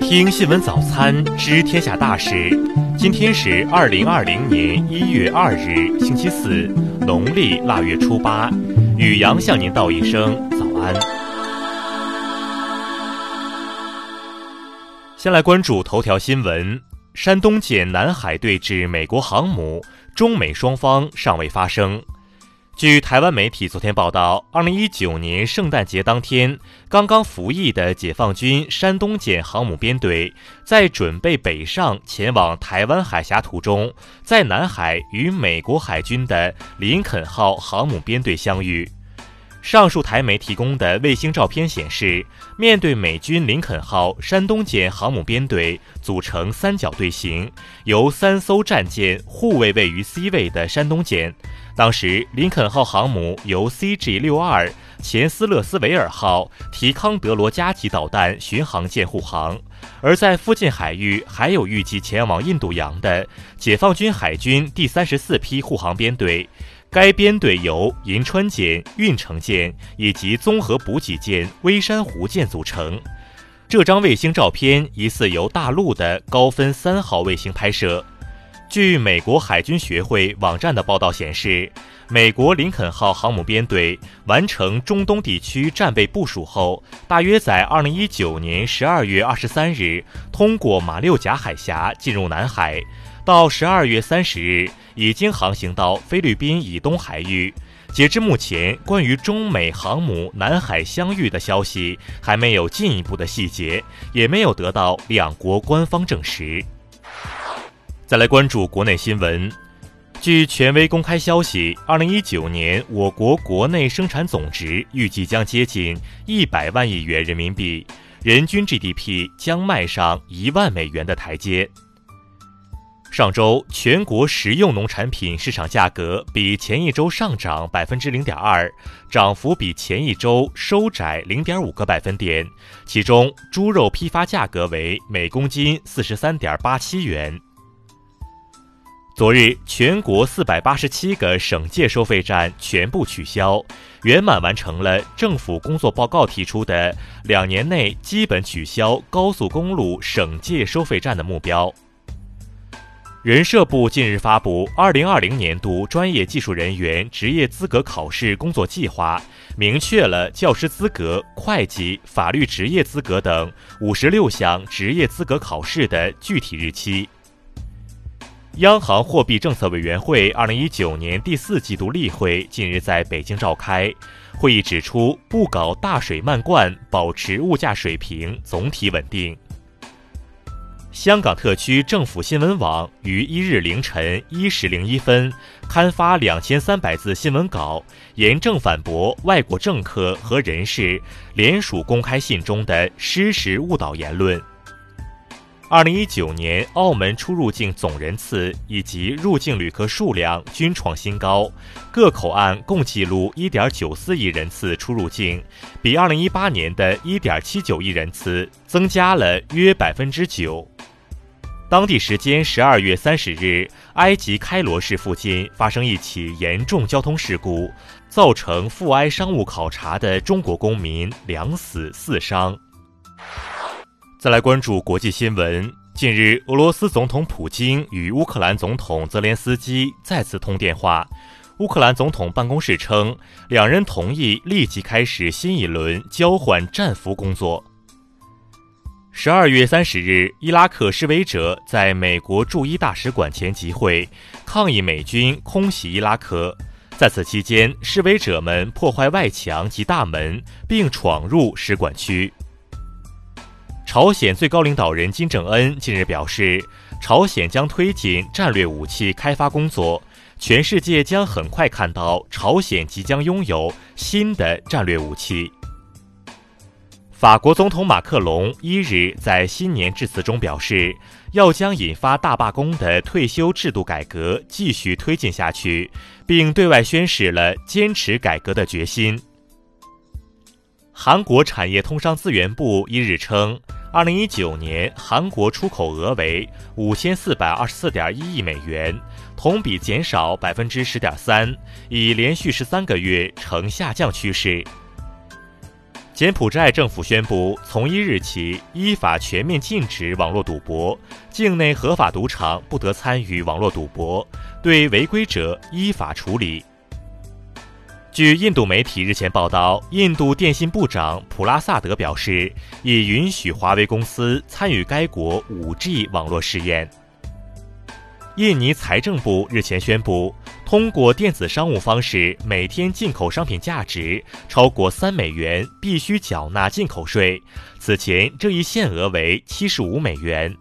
听新闻早餐知天下大事。今天是二零二零年一月二日，星期四，农历腊月初八。雨阳向您道一声早安。先来关注头条新闻：山东舰南海对峙美国航母，中美双方尚未发声。据台湾媒体昨天报道，二零一九年圣诞节当天，刚刚服役的解放军山东舰航母编队在准备北上前往台湾海峡途中，在南海与美国海军的林肯号航母编队相遇。上述台媒提供的卫星照片显示，面对美军林肯号山东舰航母编队组成三角队形，由三艘战舰护卫位于 C 位的山东舰。当时，林肯号航母由 CG-62 钱斯勒斯维尔号提康德罗加级导弹巡航舰护航，而在附近海域还有预计前往印度洋的解放军海军第三十四批护航编队。该编队由银川舰、运城舰以及综合补给舰微山湖舰组成。这张卫星照片疑似由大陆的高分三号卫星拍摄。据美国海军学会网站的报道显示，美国林肯号航母编队完成中东地区战备部署后，大约在2019年12月23日通过马六甲海峡进入南海。到十二月三十日，已经航行到菲律宾以东海域。截至目前，关于中美航母南海相遇的消息还没有进一步的细节，也没有得到两国官方证实。再来关注国内新闻，据权威公开消息，二零一九年我国国内生产总值预计将接近一百万亿元人民币，人均 GDP 将迈上一万美元的台阶。上周，全国食用农产品市场价格比前一周上涨百分之零点二，涨幅比前一周收窄零点五个百分点。其中，猪肉批发价格为每公斤四十三点八七元。昨日，全国四百八十七个省界收费站全部取消，圆满完成了政府工作报告提出的两年内基本取消高速公路省界收费站的目标。人社部近日发布《二零二零年度专业技术人员职业资格考试工作计划》，明确了教师资格、会计、法律职业资格等五十六项职业资格考试的具体日期。央行货币政策委员会二零一九年第四季度例会近日在北京召开，会议指出，不搞大水漫灌，保持物价水平总体稳定。香港特区政府新闻网于一日凌晨一时零一分刊发两千三百字新闻稿，严正反驳外国政客和人士联署公开信中的失实误导言论。二零一九年，澳门出入境总人次以及入境旅客数量均创新高，各口岸共记录一点九四亿人次出入境，比二零一八年的一点七九亿人次增加了约百分之九。当地时间十二月三十日，埃及开罗市附近发生一起严重交通事故，造成赴埃商务考察的中国公民两死四伤。再来关注国际新闻，近日，俄罗斯总统普京与乌克兰总统泽连斯基再次通电话，乌克兰总统办公室称，两人同意立即开始新一轮交换战俘工作。十二月三十日，伊拉克示威者在美国驻伊大使馆前集会，抗议美军空袭伊拉克。在此期间，示威者们破坏外墙及大门，并闯入使馆区。朝鲜最高领导人金正恩近日表示，朝鲜将推进战略武器开发工作，全世界将很快看到朝鲜即将拥有新的战略武器。法国总统马克龙一日在新年致辞中表示，要将引发大罢工的退休制度改革继续推进下去，并对外宣示了坚持改革的决心。韩国产业通商资源部一日称，二零一九年韩国出口额为五千四百二十四点一亿美元，同比减少百分之十点三，已连续十三个月呈下降趋势。柬埔寨政府宣布，从一日起依法全面禁止网络赌博，境内合法赌场不得参与网络赌博，对违规者依法处理。据印度媒体日前报道，印度电信部长普拉萨德表示，已允许华为公司参与该国 5G 网络试验。印尼财政部日前宣布。通过电子商务方式，每天进口商品价值超过三美元，必须缴纳进口税。此前这一限额为七十五美元。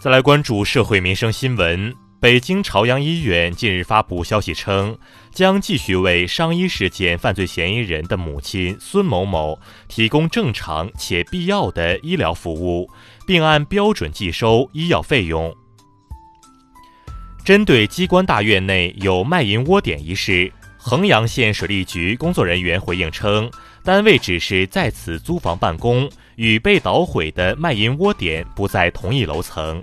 再来关注社会民生新闻，北京朝阳医院近日发布消息称，将继续为伤医事件犯罪嫌疑人的母亲孙某某提供正常且必要的医疗服务，并按标准计收医药费用。针对机关大院内有卖淫窝点一事，衡阳县水利局工作人员回应称，单位只是在此租房办公，与被捣毁的卖淫窝点不在同一楼层。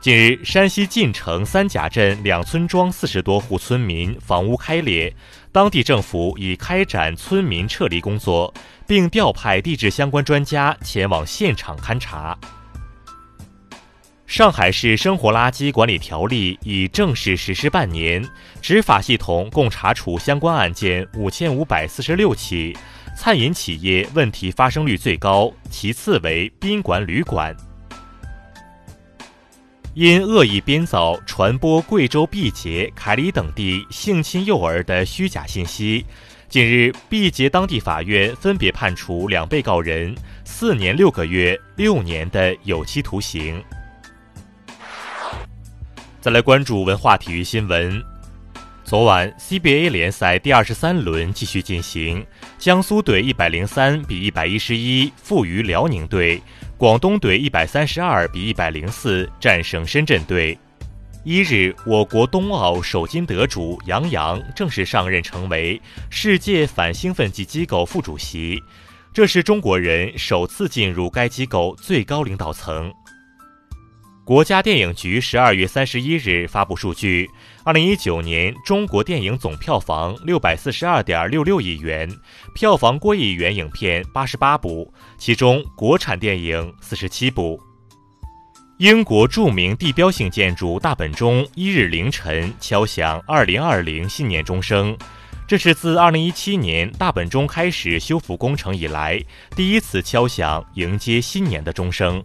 近日，山西晋城三甲镇两村庄四十多户村民房屋开裂，当地政府已开展村民撤离工作，并调派地质相关专家前往现场勘查。上海市生活垃圾管理条例已正式实施半年，执法系统共查处相关案件五千五百四十六起，餐饮企业问题发生率最高，其次为宾馆旅馆。因恶意编造、传播贵州毕节、凯里等地性侵幼儿的虚假信息，近日毕节当地法院分别判处两被告人四年六个月、六年的有期徒刑。再来关注文化体育新闻。昨晚 CBA 联赛第二十三轮继续进行，江苏队一百零三比一百一十一负于辽宁队，广东队一百三十二比一百零四战胜深圳队。一日，我国冬奥首金得主杨洋正式上任，成为世界反兴奋剂机构副主席，这是中国人首次进入该机构最高领导层。国家电影局十二月三十一日发布数据：二零一九年中国电影总票房六百四十二点六六亿元，票房过亿元影片八十八部，其中国产电影四十七部。英国著名地标性建筑大本钟一日凌晨敲响二零二零新年钟声，这是自二零一七年大本钟开始修复工程以来第一次敲响迎接新年的钟声。